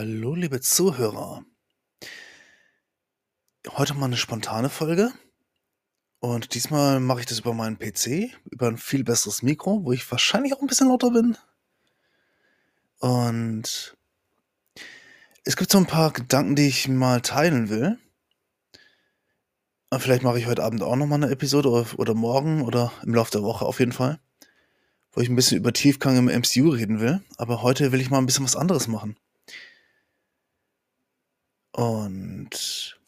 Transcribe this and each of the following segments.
Hallo, liebe Zuhörer. Heute mal eine spontane Folge. Und diesmal mache ich das über meinen PC, über ein viel besseres Mikro, wo ich wahrscheinlich auch ein bisschen lauter bin. Und es gibt so ein paar Gedanken, die ich mal teilen will. Vielleicht mache ich heute Abend auch noch mal eine Episode oder morgen oder im Laufe der Woche auf jeden Fall, wo ich ein bisschen über Tiefgang im MCU reden will. Aber heute will ich mal ein bisschen was anderes machen. Und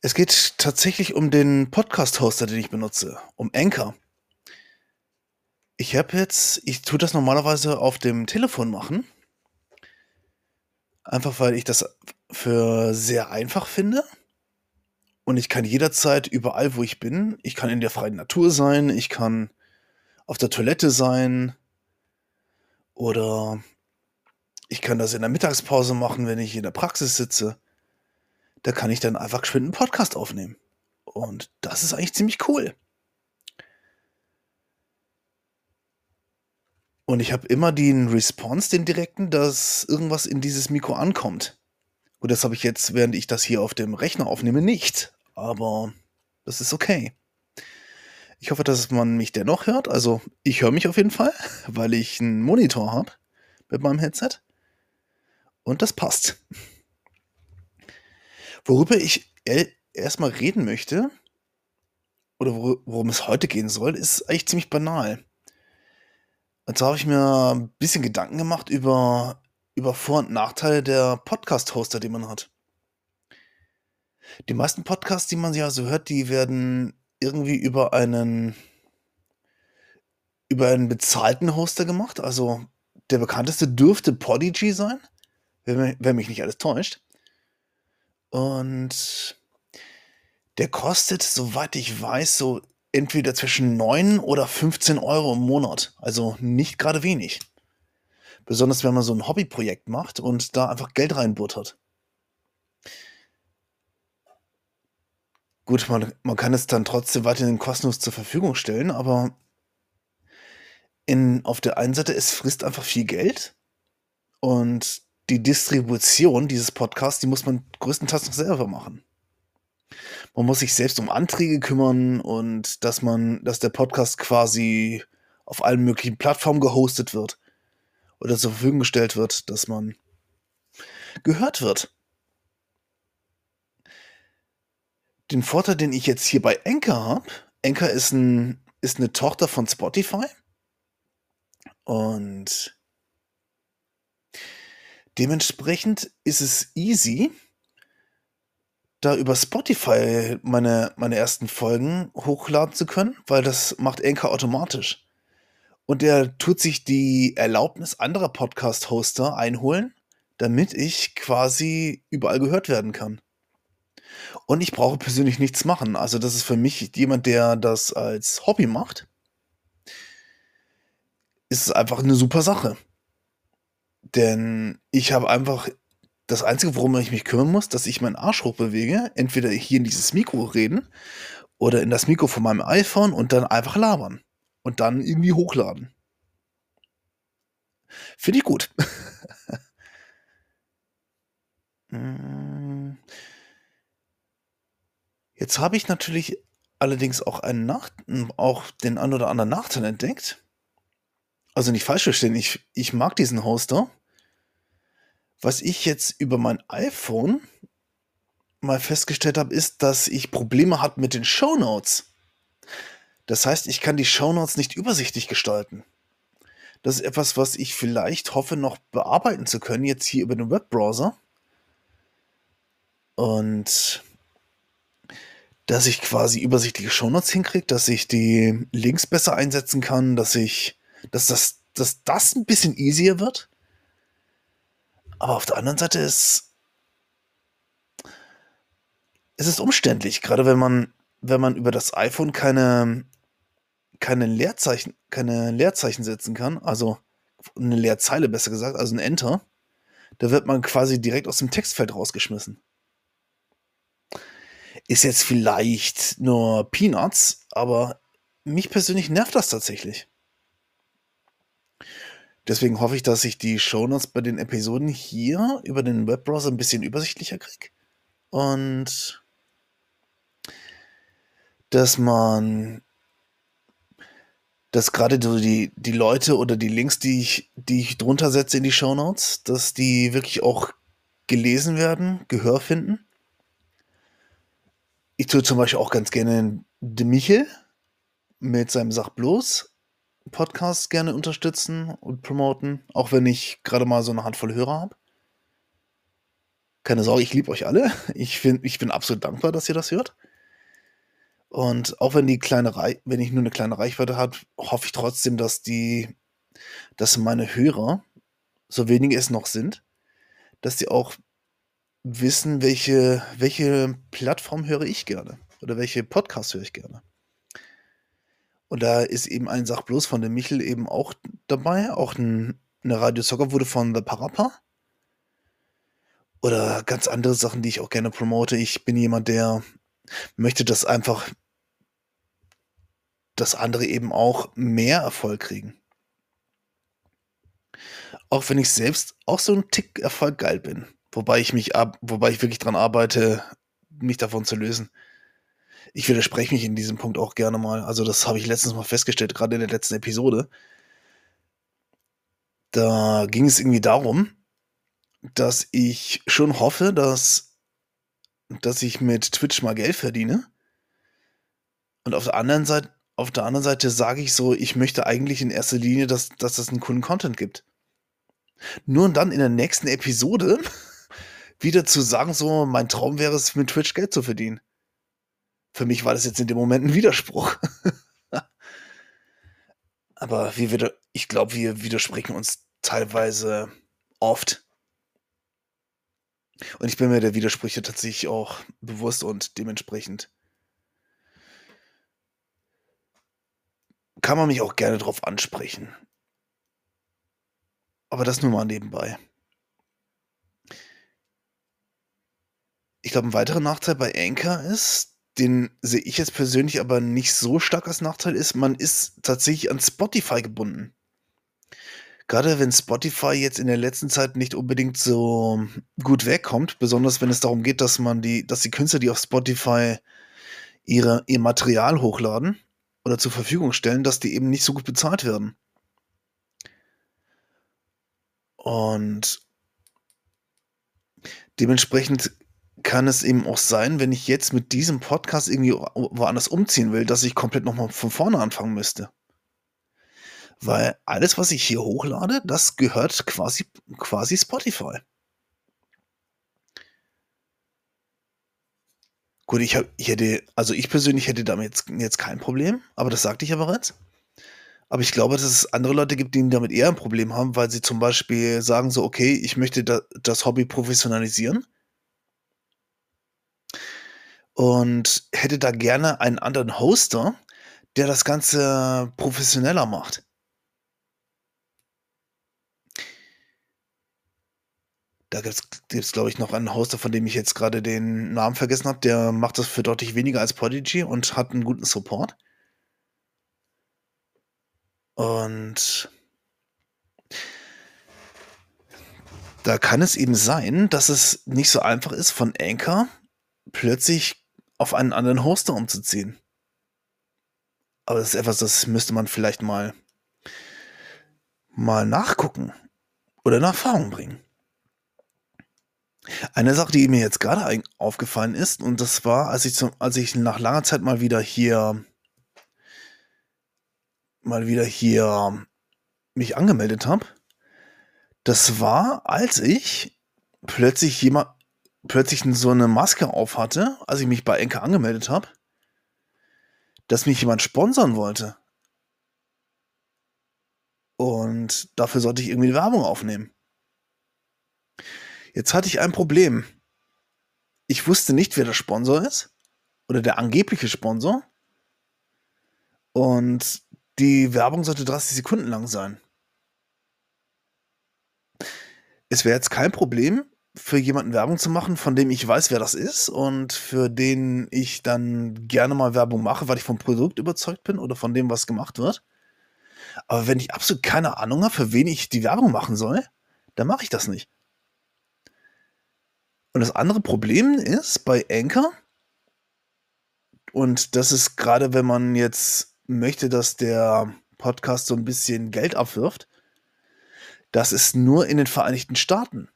es geht tatsächlich um den Podcast-Hoster, den ich benutze, um Anchor. Ich habe jetzt, ich tue das normalerweise auf dem Telefon machen. Einfach weil ich das für sehr einfach finde. Und ich kann jederzeit überall, wo ich bin, ich kann in der freien Natur sein, ich kann auf der Toilette sein oder ich kann das in der Mittagspause machen, wenn ich in der Praxis sitze. Da kann ich dann einfach geschwind einen Podcast aufnehmen. Und das ist eigentlich ziemlich cool. Und ich habe immer den Response, den direkten, dass irgendwas in dieses Mikro ankommt. Und das habe ich jetzt, während ich das hier auf dem Rechner aufnehme, nicht. Aber das ist okay. Ich hoffe, dass man mich dennoch hört. Also ich höre mich auf jeden Fall, weil ich einen Monitor habe mit meinem Headset. Und das passt. Worüber ich erstmal reden möchte, oder worum es heute gehen soll, ist eigentlich ziemlich banal. Und zwar habe ich mir ein bisschen Gedanken gemacht über, über Vor- und Nachteile der Podcast-Hoster, die man hat. Die meisten Podcasts, die man ja so hört, die werden irgendwie über einen über einen bezahlten Hoster gemacht. Also der bekannteste dürfte Podigy sein wenn, mich nicht alles täuscht. Und der kostet, soweit ich weiß, so entweder zwischen 9 oder 15 Euro im Monat. Also nicht gerade wenig. Besonders wenn man so ein Hobbyprojekt macht und da einfach Geld reinbuttert. Gut, man, man kann es dann trotzdem weiterhin kostenlos zur Verfügung stellen, aber in, auf der einen Seite, es frisst einfach viel Geld und die Distribution dieses Podcasts, die muss man größtenteils noch selber machen. Man muss sich selbst um Anträge kümmern und dass man, dass der Podcast quasi auf allen möglichen Plattformen gehostet wird oder zur Verfügung gestellt wird, dass man gehört wird. Den Vorteil, den ich jetzt hier bei Anchor habe, Anchor ist, ein, ist eine Tochter von Spotify und Dementsprechend ist es easy, da über Spotify meine, meine ersten Folgen hochladen zu können, weil das macht Anchor automatisch. Und er tut sich die Erlaubnis anderer Podcast-Hoster einholen, damit ich quasi überall gehört werden kann. Und ich brauche persönlich nichts machen. Also das ist für mich jemand, der das als Hobby macht, ist einfach eine super Sache. Denn ich habe einfach das Einzige, worum ich mich kümmern muss, dass ich meinen Arsch hochbewege, entweder hier in dieses Mikro reden oder in das Mikro von meinem iPhone und dann einfach labern und dann irgendwie hochladen. Finde ich gut. Hm. Jetzt habe ich natürlich allerdings auch einen Nach auch den ein oder anderen Nachteil entdeckt. Also nicht falsch verstehen, ich, ich mag diesen Hoster. Was ich jetzt über mein iPhone mal festgestellt habe, ist, dass ich Probleme habe mit den Show Notes. Das heißt, ich kann die Show Notes nicht übersichtlich gestalten. Das ist etwas, was ich vielleicht hoffe, noch bearbeiten zu können, jetzt hier über den Webbrowser. Und dass ich quasi übersichtliche Shownotes hinkriege, dass ich die Links besser einsetzen kann, dass ich, dass das, dass das ein bisschen easier wird. Aber auf der anderen Seite ist es ist umständlich, gerade wenn man, wenn man über das iPhone keine, keine Leerzeichen, keine Leerzeichen setzen kann, also eine Leerzeile besser gesagt, also ein Enter, da wird man quasi direkt aus dem Textfeld rausgeschmissen. Ist jetzt vielleicht nur Peanuts, aber mich persönlich nervt das tatsächlich. Deswegen hoffe ich, dass ich die Shownotes bei den Episoden hier über den Webbrowser ein bisschen übersichtlicher kriege. Und dass man, dass gerade so die, die Leute oder die Links, die ich, die ich drunter setze in die Shownotes, dass die wirklich auch gelesen werden, Gehör finden. Ich tue zum Beispiel auch ganz gerne De Michel mit seinem Sach bloß Podcast gerne unterstützen und promoten, auch wenn ich gerade mal so eine Handvoll Hörer habe. Keine Sorge, ich liebe euch alle. Ich, find, ich bin absolut dankbar, dass ihr das hört. Und auch wenn die kleine Reich wenn ich nur eine kleine Reichweite habe, hoffe ich trotzdem, dass die, dass meine Hörer, so wenige es noch sind, dass die auch wissen, welche, welche Plattform höre ich gerne oder welche Podcast höre ich gerne. Und da ist eben ein Sach bloß von der Michel eben auch dabei. Auch ein, eine Radio Soccer wurde von The Parappa. Oder ganz andere Sachen, die ich auch gerne promote. Ich bin jemand, der möchte, dass einfach, dass andere eben auch mehr Erfolg kriegen. Auch wenn ich selbst auch so ein Tick Erfolg geil bin. Wobei ich mich ab, wobei ich wirklich dran arbeite, mich davon zu lösen ich widerspreche mich in diesem Punkt auch gerne mal. Also das habe ich letztens mal festgestellt, gerade in der letzten Episode. Da ging es irgendwie darum, dass ich schon hoffe, dass, dass ich mit Twitch mal Geld verdiene. Und auf der anderen Seite, auf der anderen Seite sage ich so, ich möchte eigentlich in erster Linie, dass, dass das einen coolen Content gibt. Nur dann in der nächsten Episode wieder zu sagen, so, mein Traum wäre es, mit Twitch Geld zu verdienen. Für mich war das jetzt in dem Moment ein Widerspruch. Aber wir ich glaube, wir widersprechen uns teilweise oft. Und ich bin mir der Widersprüche tatsächlich auch bewusst und dementsprechend kann man mich auch gerne darauf ansprechen. Aber das nur mal nebenbei. Ich glaube, ein weiterer Nachteil bei Anchor ist, den sehe ich jetzt persönlich aber nicht so stark als Nachteil ist, man ist tatsächlich an Spotify gebunden. Gerade wenn Spotify jetzt in der letzten Zeit nicht unbedingt so gut wegkommt, besonders wenn es darum geht, dass man die, dass die Künstler, die auf Spotify ihre, ihr Material hochladen oder zur Verfügung stellen, dass die eben nicht so gut bezahlt werden. Und dementsprechend kann es eben auch sein, wenn ich jetzt mit diesem Podcast irgendwie woanders umziehen will, dass ich komplett nochmal von vorne anfangen müsste. Weil alles, was ich hier hochlade, das gehört quasi, quasi Spotify. Gut, ich, hab, ich hätte, also ich persönlich hätte damit jetzt, jetzt kein Problem, aber das sagte ich ja bereits. Aber ich glaube, dass es andere Leute gibt, die damit eher ein Problem haben, weil sie zum Beispiel sagen so, okay, ich möchte da, das Hobby professionalisieren und hätte da gerne einen anderen Hoster, der das Ganze professioneller macht. Da gibt es, glaube ich, noch einen Hoster, von dem ich jetzt gerade den Namen vergessen habe. Der macht das für deutlich weniger als Prodigy und hat einen guten Support. Und da kann es eben sein, dass es nicht so einfach ist, von Anchor plötzlich auf einen anderen Hoster umzuziehen. Aber das ist etwas, das müsste man vielleicht mal, mal nachgucken oder in Erfahrung bringen. Eine Sache, die mir jetzt gerade aufgefallen ist, und das war, als ich, zum, als ich nach langer Zeit mal wieder hier, mal wieder hier mich angemeldet habe, das war, als ich plötzlich jemand, plötzlich so eine Maske auf hatte, als ich mich bei Enke angemeldet habe, dass mich jemand sponsern wollte. Und dafür sollte ich irgendwie Werbung aufnehmen. Jetzt hatte ich ein Problem. Ich wusste nicht, wer der Sponsor ist oder der angebliche Sponsor. Und die Werbung sollte 30 Sekunden lang sein. Es wäre jetzt kein Problem, für jemanden Werbung zu machen, von dem ich weiß, wer das ist und für den ich dann gerne mal Werbung mache, weil ich vom Produkt überzeugt bin oder von dem, was gemacht wird. Aber wenn ich absolut keine Ahnung habe, für wen ich die Werbung machen soll, dann mache ich das nicht. Und das andere Problem ist bei Anchor, und das ist gerade, wenn man jetzt möchte, dass der Podcast so ein bisschen Geld abwirft, das ist nur in den Vereinigten Staaten.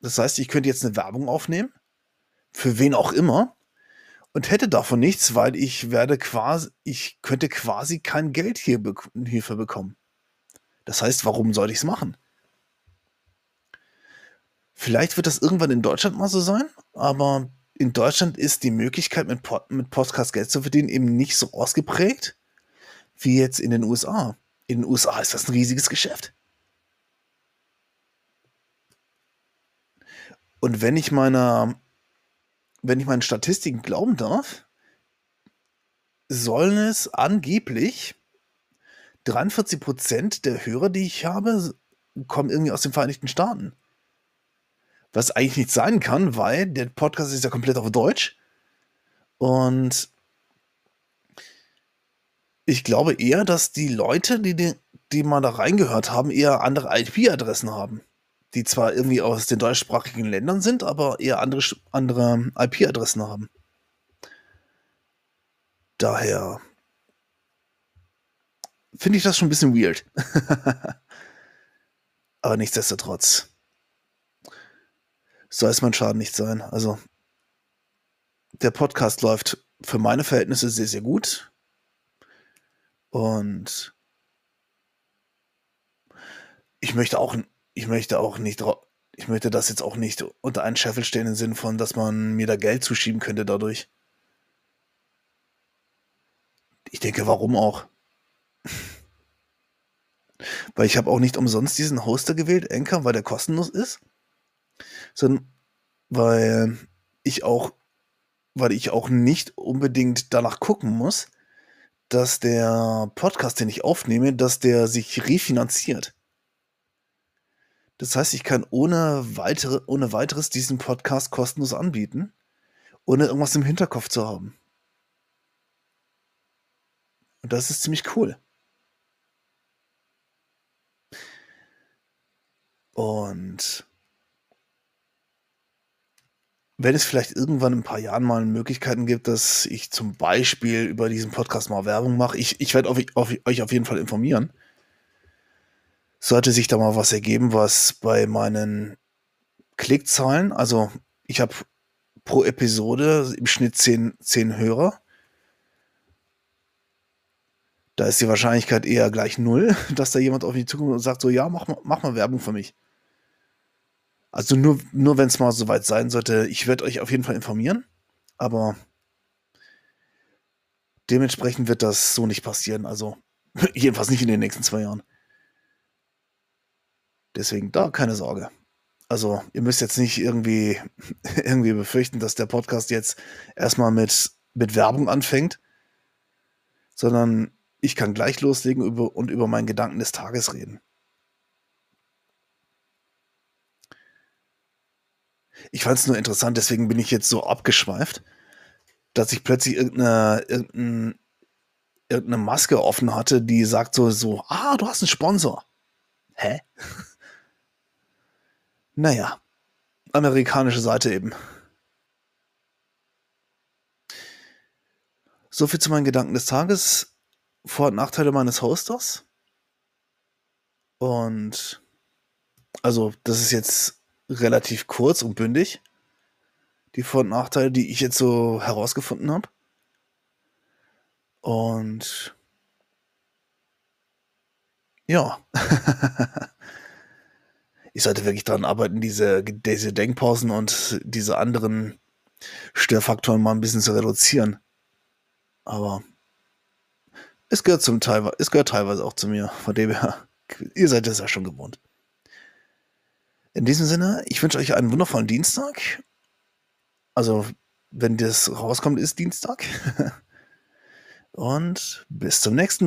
Das heißt, ich könnte jetzt eine Werbung aufnehmen, für wen auch immer, und hätte davon nichts, weil ich werde quasi, ich könnte quasi kein Geld hier hierfür bekommen. Das heißt, warum sollte ich es machen? Vielleicht wird das irgendwann in Deutschland mal so sein, aber in Deutschland ist die Möglichkeit, mit, Pod mit Podcast Geld zu verdienen, eben nicht so ausgeprägt wie jetzt in den USA. In den USA ist das ein riesiges Geschäft. Und wenn ich meiner, wenn ich meinen Statistiken glauben darf, sollen es angeblich 43 Prozent der Hörer, die ich habe, kommen irgendwie aus den Vereinigten Staaten. Was eigentlich nicht sein kann, weil der Podcast ist ja komplett auf Deutsch. Und ich glaube eher, dass die Leute, die, die, die mal da reingehört haben, eher andere IP-Adressen haben. Die zwar irgendwie aus den deutschsprachigen Ländern sind, aber eher andere, andere IP-Adressen haben. Daher finde ich das schon ein bisschen weird. aber nichtsdestotrotz soll es mein Schaden nicht sein. Also, der Podcast läuft für meine Verhältnisse sehr, sehr gut. Und ich möchte auch, ich möchte auch nicht, ich möchte das jetzt auch nicht unter einen Scheffel stellen im Sinn von, dass man mir da Geld zuschieben könnte dadurch. Ich denke, warum auch? weil ich habe auch nicht umsonst diesen Hoster gewählt, Anchor, weil der kostenlos ist sondern weil ich auch, weil ich auch nicht unbedingt danach gucken muss, dass der Podcast, den ich aufnehme, dass der sich refinanziert. Das heißt, ich kann ohne, weitere, ohne weiteres diesen Podcast kostenlos anbieten, ohne irgendwas im Hinterkopf zu haben. Und das ist ziemlich cool. Und wenn es vielleicht irgendwann in ein paar Jahren mal Möglichkeiten gibt, dass ich zum Beispiel über diesen Podcast mal Werbung mache, ich, ich werde euch auf jeden Fall informieren. Sollte sich da mal was ergeben, was bei meinen Klickzahlen, also ich habe pro Episode im Schnitt 10, 10 Hörer. Da ist die Wahrscheinlichkeit eher gleich null, dass da jemand auf mich zukommt und sagt so, ja, mach, mach mal Werbung für mich. Also nur, nur wenn es mal soweit sein sollte, ich werde euch auf jeden Fall informieren, aber dementsprechend wird das so nicht passieren. Also jedenfalls nicht in den nächsten zwei Jahren. Deswegen da keine Sorge. Also ihr müsst jetzt nicht irgendwie, irgendwie befürchten, dass der Podcast jetzt erstmal mit, mit Werbung anfängt, sondern ich kann gleich loslegen über, und über meinen Gedanken des Tages reden. Ich fand es nur interessant, deswegen bin ich jetzt so abgeschweift, dass ich plötzlich irgendeine, irgendeine, irgendeine Maske offen hatte, die sagt so, so, ah, du hast einen Sponsor. Hä? naja, amerikanische Seite eben. So viel zu meinen Gedanken des Tages. Vor- und Nachteile meines Hosters. Und also, das ist jetzt relativ kurz und bündig. Die Vor- und Nachteile, die ich jetzt so herausgefunden habe. Und ja. ich sollte wirklich daran arbeiten, diese, diese Denkpausen und diese anderen Störfaktoren mal ein bisschen zu reduzieren. Aber es gehört zum Teil, es gehört teilweise auch zu mir. Von dem her, ihr seid es ja schon gewohnt. In diesem Sinne, ich wünsche euch einen wundervollen Dienstag. Also, wenn das rauskommt, ist Dienstag. Und bis zum nächsten Mal.